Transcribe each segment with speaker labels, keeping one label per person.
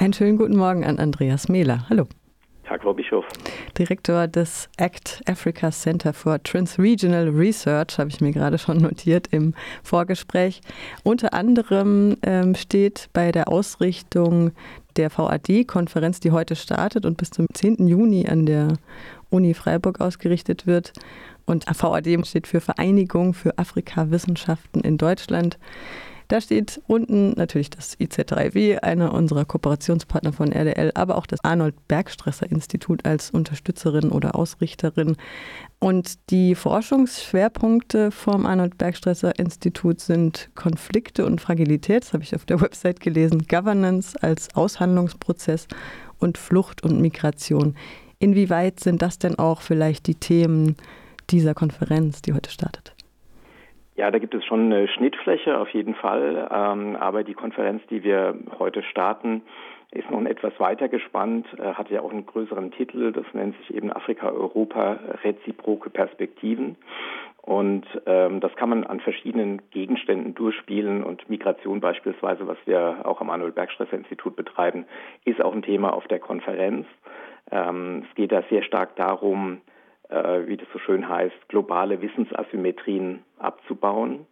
Speaker 1: Einen schönen guten Morgen an Andreas Mehler. Hallo.
Speaker 2: Tag, Frau Bischof.
Speaker 1: Direktor des ACT Africa Center for Transregional Research, habe ich mir gerade schon notiert im Vorgespräch. Unter anderem ähm, steht bei der Ausrichtung der VAD-Konferenz, die heute startet und bis zum 10. Juni an der Uni Freiburg ausgerichtet wird. Und VAD steht für Vereinigung für Afrika-Wissenschaften in Deutschland. Da steht unten natürlich das IZ3W, einer unserer Kooperationspartner von RDL, aber auch das Arnold Bergstresser Institut als Unterstützerin oder Ausrichterin. Und die Forschungsschwerpunkte vom Arnold Bergstresser Institut sind Konflikte und Fragilität, das habe ich auf der Website gelesen, Governance als Aushandlungsprozess und Flucht und Migration. Inwieweit sind das denn auch vielleicht die Themen dieser Konferenz, die heute startet?
Speaker 2: Ja, da gibt es schon eine Schnittfläche auf jeden Fall. Ähm, aber die Konferenz, die wir heute starten, ist noch etwas weiter gespannt, äh, hat ja auch einen größeren Titel. Das nennt sich eben Afrika-Europa reziproke Perspektiven. Und ähm, das kann man an verschiedenen Gegenständen durchspielen. Und Migration beispielsweise, was wir auch am Manuel Bergstresser Institut betreiben, ist auch ein Thema auf der Konferenz. Ähm, es geht da sehr stark darum, wie das so schön heißt, globale Wissensasymmetrien abzubauen.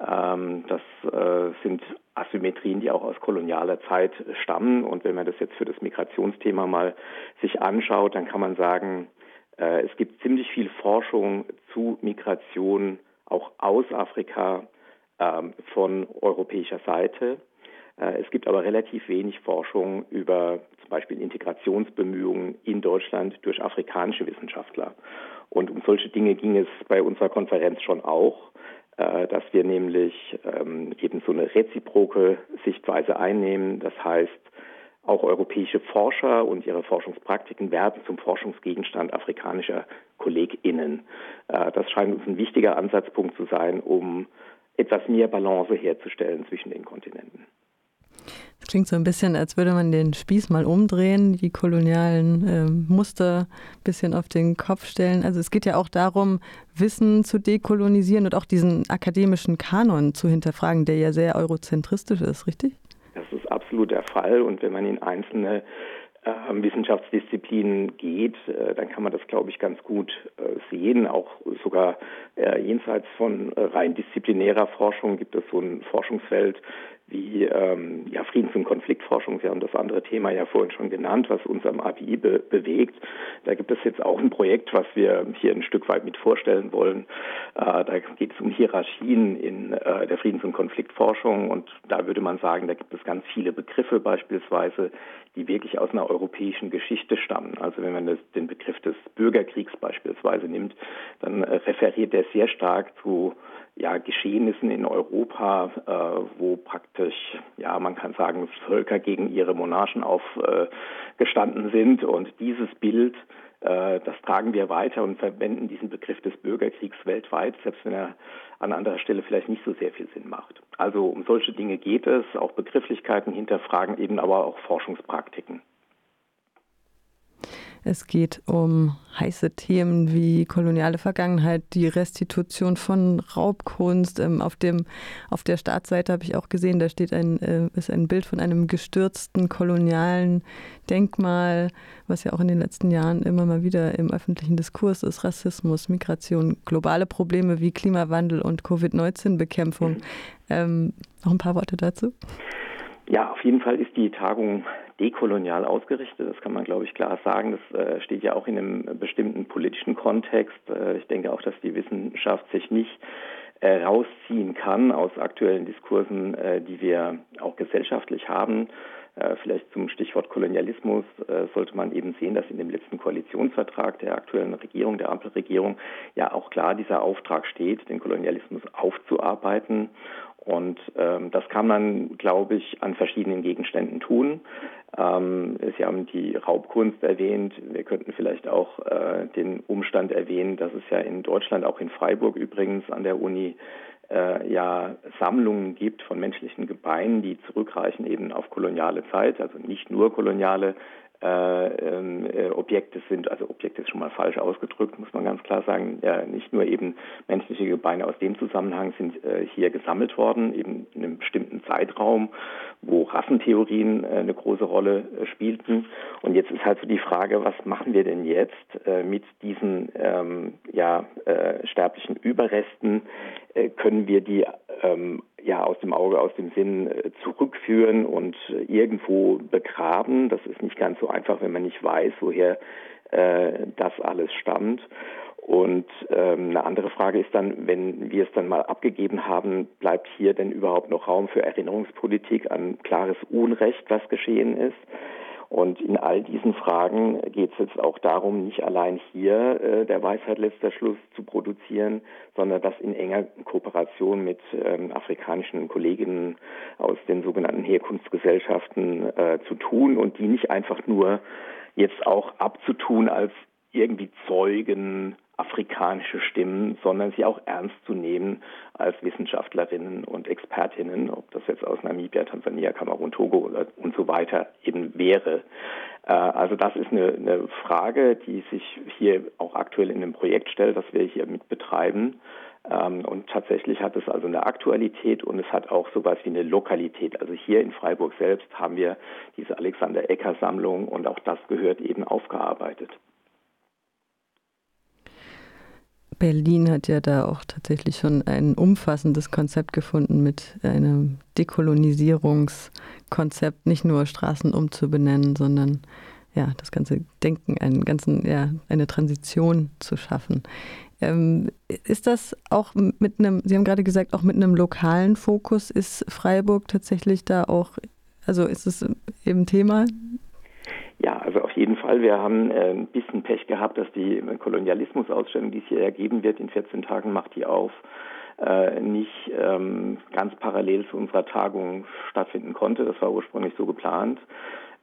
Speaker 2: Ähm, das äh, sind Asymmetrien, die auch aus kolonialer Zeit stammen. Und wenn man das jetzt für das Migrationsthema mal sich anschaut, dann kann man sagen, äh, es gibt ziemlich viel Forschung zu Migration auch aus Afrika ähm, von europäischer Seite. Äh, es gibt aber relativ wenig Forschung über zum Beispiel Integrationsbemühungen in Deutschland durch afrikanische Wissenschaftler. Und um solche Dinge ging es bei unserer Konferenz schon auch, äh, dass wir nämlich ähm, eben so eine reziproke Sichtweise einnehmen. Das heißt, auch europäische Forscher und ihre Forschungspraktiken werden zum Forschungsgegenstand afrikanischer KollegInnen. Äh, das scheint uns ein wichtiger Ansatzpunkt zu sein, um etwas mehr Balance herzustellen zwischen den Kontinenten.
Speaker 1: Klingt so ein bisschen, als würde man den Spieß mal umdrehen, die kolonialen äh, Muster ein bisschen auf den Kopf stellen. Also es geht ja auch darum, Wissen zu dekolonisieren und auch diesen akademischen Kanon zu hinterfragen, der ja sehr eurozentristisch ist, richtig?
Speaker 2: Das ist absolut der Fall. Und wenn man in einzelne äh, Wissenschaftsdisziplinen geht, äh, dann kann man das, glaube ich, ganz gut äh, sehen. Auch sogar äh, jenseits von rein disziplinärer Forschung gibt es so ein Forschungsfeld wie ähm, ja, Friedens- und Konfliktforschung. Sie haben das andere Thema ja vorhin schon genannt, was uns am ABI be bewegt. Da gibt es jetzt auch ein Projekt, was wir hier ein Stück weit mit vorstellen wollen. Äh, da geht es um Hierarchien in äh, der Friedens- und Konfliktforschung und da würde man sagen, da gibt es ganz viele Begriffe beispielsweise, die wirklich aus einer europäischen Geschichte stammen. Also wenn man das, den Begriff des Bürgerkriegs beispielsweise nimmt, dann äh, referiert er sehr stark zu ja, Geschehnissen in Europa, äh, wo praktisch, ja, man kann sagen, Völker gegen ihre Monarchen aufgestanden äh, sind. Und dieses Bild, das tragen wir weiter und verwenden diesen Begriff des Bürgerkriegs weltweit, selbst wenn er an anderer Stelle vielleicht nicht so sehr viel Sinn macht. Also um solche Dinge geht es, auch Begrifflichkeiten hinterfragen, eben aber auch Forschungspraktiken.
Speaker 1: Es geht um heiße Themen wie koloniale Vergangenheit, die Restitution von Raubkunst. Ähm, auf, dem, auf der Startseite habe ich auch gesehen, da steht ein, äh, ist ein Bild von einem gestürzten kolonialen Denkmal, was ja auch in den letzten Jahren immer mal wieder im öffentlichen Diskurs ist. Rassismus, Migration, globale Probleme wie Klimawandel und Covid-19-Bekämpfung. Mhm. Ähm, noch ein paar Worte dazu?
Speaker 2: Ja, auf jeden Fall ist die Tagung dekolonial ausgerichtet. Das kann man, glaube ich, klar sagen. Das äh, steht ja auch in einem bestimmten politischen Kontext. Äh, ich denke auch, dass die Wissenschaft sich nicht äh, rausziehen kann aus aktuellen Diskursen, äh, die wir auch gesellschaftlich haben. Äh, vielleicht zum Stichwort Kolonialismus sollte man eben sehen, dass in dem letzten Koalitionsvertrag der aktuellen Regierung, der Ampelregierung, ja auch klar dieser Auftrag steht, den Kolonialismus aufzuarbeiten und ähm, das kann man, glaube ich, an verschiedenen Gegenständen tun. Ähm, Sie haben die Raubkunst erwähnt. Wir könnten vielleicht auch äh, den Umstand erwähnen, dass es ja in Deutschland, auch in Freiburg übrigens an der Uni, äh, ja Sammlungen gibt von menschlichen Gebeinen, die zurückreichen eben auf koloniale Zeit, also nicht nur koloniale äh, ähm, äh, Objekte sind, also Objekte ist schon mal falsch ausgedrückt, muss man ganz klar sagen, ja, nicht nur eben menschliche Gebeine aus dem Zusammenhang sind äh, hier gesammelt worden, eben in einem bestimmten Zeitraum, wo Rassentheorien äh, eine große Rolle äh, spielten. Und jetzt ist halt so die Frage, was machen wir denn jetzt äh, mit diesen ähm, ja, sterblichen Überresten? können wir die ähm, ja aus dem Auge, aus dem Sinn äh, zurückführen und äh, irgendwo begraben. Das ist nicht ganz so einfach, wenn man nicht weiß, woher äh, das alles stammt. Und ähm, eine andere Frage ist dann, wenn wir es dann mal abgegeben haben, bleibt hier denn überhaupt noch Raum für Erinnerungspolitik an klares Unrecht, was geschehen ist? Und in all diesen Fragen geht es jetzt auch darum, nicht allein hier äh, der Weisheit letzter Schluss zu produzieren, sondern das in enger Kooperation mit ähm, afrikanischen Kolleginnen aus den sogenannten Herkunftsgesellschaften äh, zu tun und die nicht einfach nur jetzt auch abzutun als irgendwie Zeugen afrikanische Stimmen, sondern sie auch ernst zu nehmen als Wissenschaftlerinnen und Expertinnen, ob das jetzt aus Namibia, Tansania, Kamerun, Togo und so weiter eben wäre. Äh, also das ist eine, eine Frage, die sich hier auch aktuell in dem Projekt stellt, das wir hier mit betreiben. Ähm, und tatsächlich hat es also eine Aktualität und es hat auch sowas wie eine Lokalität. Also hier in Freiburg selbst haben wir diese Alexander Ecker Sammlung und auch das gehört eben aufgearbeitet.
Speaker 1: Berlin hat ja da auch tatsächlich schon ein umfassendes Konzept gefunden mit einem Dekolonisierungskonzept, nicht nur Straßen umzubenennen, sondern ja, das ganze Denken, einen ganzen, ja, eine Transition zu schaffen. Ähm, ist das auch mit einem, Sie haben gerade gesagt, auch mit einem lokalen Fokus, ist Freiburg tatsächlich da auch, also ist es eben Thema
Speaker 2: jeden Fall. Wir haben äh, ein bisschen Pech gehabt, dass die Kolonialismusausstellung, die es hier ergeben wird, in 14 Tagen macht die auf, äh, nicht ähm, ganz parallel zu unserer Tagung stattfinden konnte. Das war ursprünglich so geplant.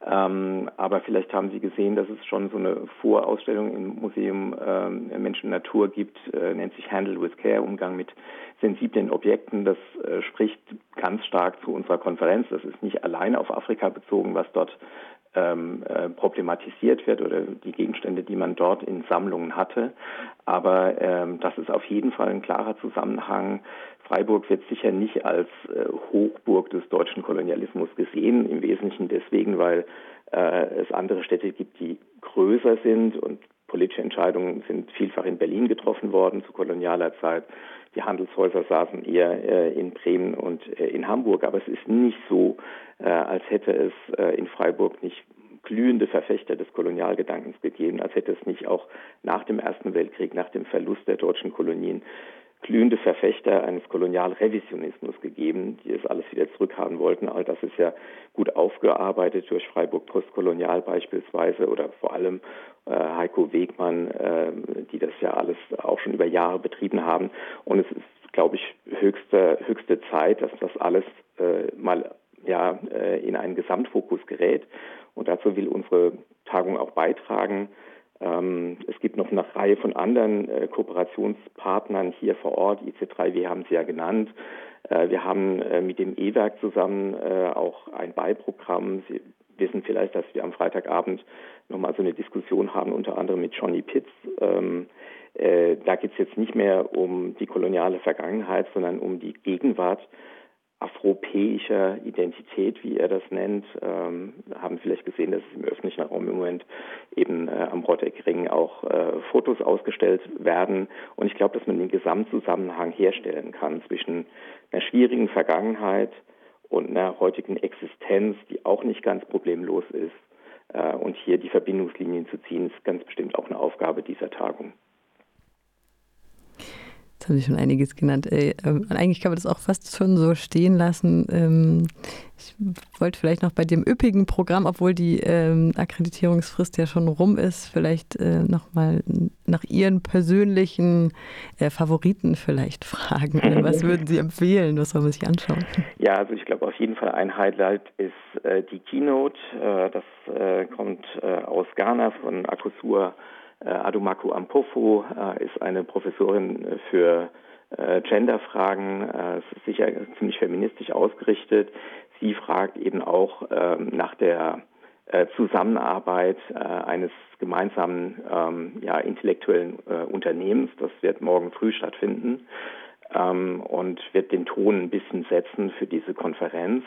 Speaker 2: Ähm, aber vielleicht haben Sie gesehen, dass es schon so eine Vorausstellung im Museum ähm, Mensch und Natur gibt, äh, nennt sich Handle with Care, Umgang mit sensiblen Objekten. Das äh, spricht ganz stark zu unserer Konferenz. Das ist nicht alleine auf Afrika bezogen, was dort ähm, äh, problematisiert wird oder die Gegenstände, die man dort in Sammlungen hatte. Aber ähm, das ist auf jeden Fall ein klarer Zusammenhang. Freiburg wird sicher nicht als äh, Hochburg des deutschen Kolonialismus gesehen, im Wesentlichen deswegen, weil äh, es andere Städte gibt, die größer sind und politische Entscheidungen sind vielfach in Berlin getroffen worden zu kolonialer Zeit. Die Handelshäuser saßen eher äh, in Bremen und äh, in Hamburg, aber es ist nicht so, äh, als hätte es äh, in Freiburg nicht glühende Verfechter des Kolonialgedankens gegeben, als hätte es nicht auch nach dem Ersten Weltkrieg, nach dem Verlust der deutschen Kolonien glühende Verfechter eines Kolonialrevisionismus gegeben, die es alles wieder zurückhaben wollten. All das ist ja gut aufgearbeitet durch Freiburg Postkolonial beispielsweise oder vor allem äh, Heiko Wegmann, äh, die das ja alles auch schon über Jahre betrieben haben. Und es ist, glaube ich, höchste, höchste Zeit, dass das alles äh, mal ja, äh, in einen Gesamtfokus gerät. Und dazu will unsere Tagung auch beitragen. Ähm, es gibt noch eine Reihe von anderen äh, Kooperationspartnern hier vor Ort. IC3W haben Sie ja genannt. Äh, wir haben äh, mit dem E-Werk zusammen auch ein Beiprogramm. Sie wissen vielleicht, dass wir am Freitagabend nochmal so eine Diskussion haben, unter anderem mit Johnny Pitts. Ähm, äh, da geht es jetzt nicht mehr um die koloniale Vergangenheit, sondern um die Gegenwart afropäischer Identität, wie er das nennt, ähm, haben vielleicht gesehen, dass im öffentlichen Raum im Moment eben äh, am Rotteckring auch äh, Fotos ausgestellt werden. Und ich glaube, dass man den Gesamtzusammenhang herstellen kann zwischen einer schwierigen Vergangenheit und einer heutigen Existenz, die auch nicht ganz problemlos ist. Äh, und hier die Verbindungslinien zu ziehen, ist ganz bestimmt auch eine Aufgabe dieser Tagung.
Speaker 1: Jetzt haben Sie schon einiges genannt. Ey, ähm, eigentlich kann man das auch fast schon so stehen lassen. Ähm, ich wollte vielleicht noch bei dem üppigen Programm, obwohl die ähm, Akkreditierungsfrist ja schon rum ist, vielleicht äh, nochmal nach Ihren persönlichen äh, Favoriten vielleicht fragen. Was würden Sie empfehlen? Was soll man sich anschauen?
Speaker 2: Ja, also ich glaube auf jeden Fall ein Highlight ist äh, die Keynote. Äh, das äh, kommt äh, aus Ghana von Akosua äh, Adumaku Ampofo äh, ist eine Professorin äh, für Genderfragen, äh, ist sicher ziemlich feministisch ausgerichtet. Sie fragt eben auch ähm, nach der äh, Zusammenarbeit äh, eines gemeinsamen ähm, ja, intellektuellen äh, Unternehmens. Das wird morgen früh stattfinden ähm, und wird den Ton ein bisschen setzen für diese Konferenz.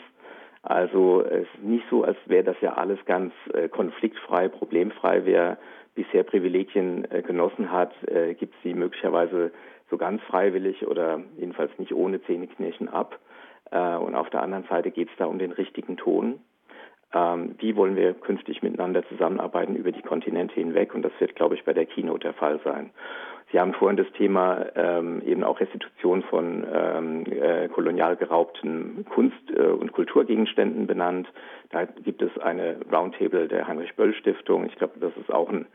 Speaker 2: Also es ist nicht so, als wäre das ja alles ganz äh, konfliktfrei, problemfrei. Wer bisher Privilegien äh, genossen hat, äh, gibt sie möglicherweise so ganz freiwillig oder jedenfalls nicht ohne Zähneknirschen ab. Äh, und auf der anderen Seite geht es da um den richtigen Ton. Ähm, wie wollen wir künftig miteinander zusammenarbeiten über die Kontinente hinweg? Und das wird, glaube ich, bei der Keynote der Fall sein. Sie haben vorhin das Thema ähm, eben auch Restitution von ähm, äh, kolonial geraubten Kunst- äh, und Kulturgegenständen benannt. Da gibt es eine Roundtable der Heinrich-Böll-Stiftung. Ich glaube, das ist auch ein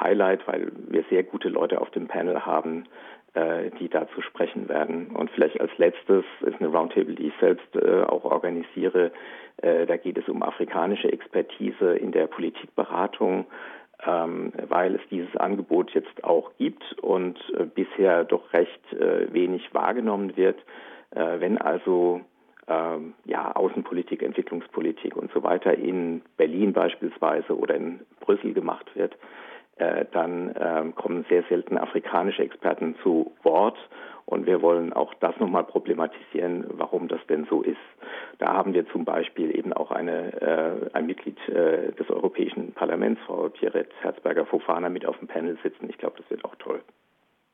Speaker 2: Highlight, weil wir sehr gute Leute auf dem Panel haben, äh, die dazu sprechen werden. Und vielleicht als letztes ist eine Roundtable, die ich selbst äh, auch organisiere. Äh, da geht es um afrikanische Expertise in der Politikberatung ähm, weil es dieses Angebot jetzt auch gibt und äh, bisher doch recht äh, wenig wahrgenommen wird. Äh, wenn also ähm, ja, Außenpolitik, Entwicklungspolitik und so weiter in Berlin beispielsweise oder in Brüssel gemacht wird, dann ähm, kommen sehr selten afrikanische Experten zu Wort und wir wollen auch das nochmal problematisieren, warum das denn so ist. Da haben wir zum Beispiel eben auch eine, äh, ein Mitglied äh, des Europäischen Parlaments, Frau Pierret Herzberger-Fofana, mit auf dem Panel sitzen. Ich glaube, das wird auch toll.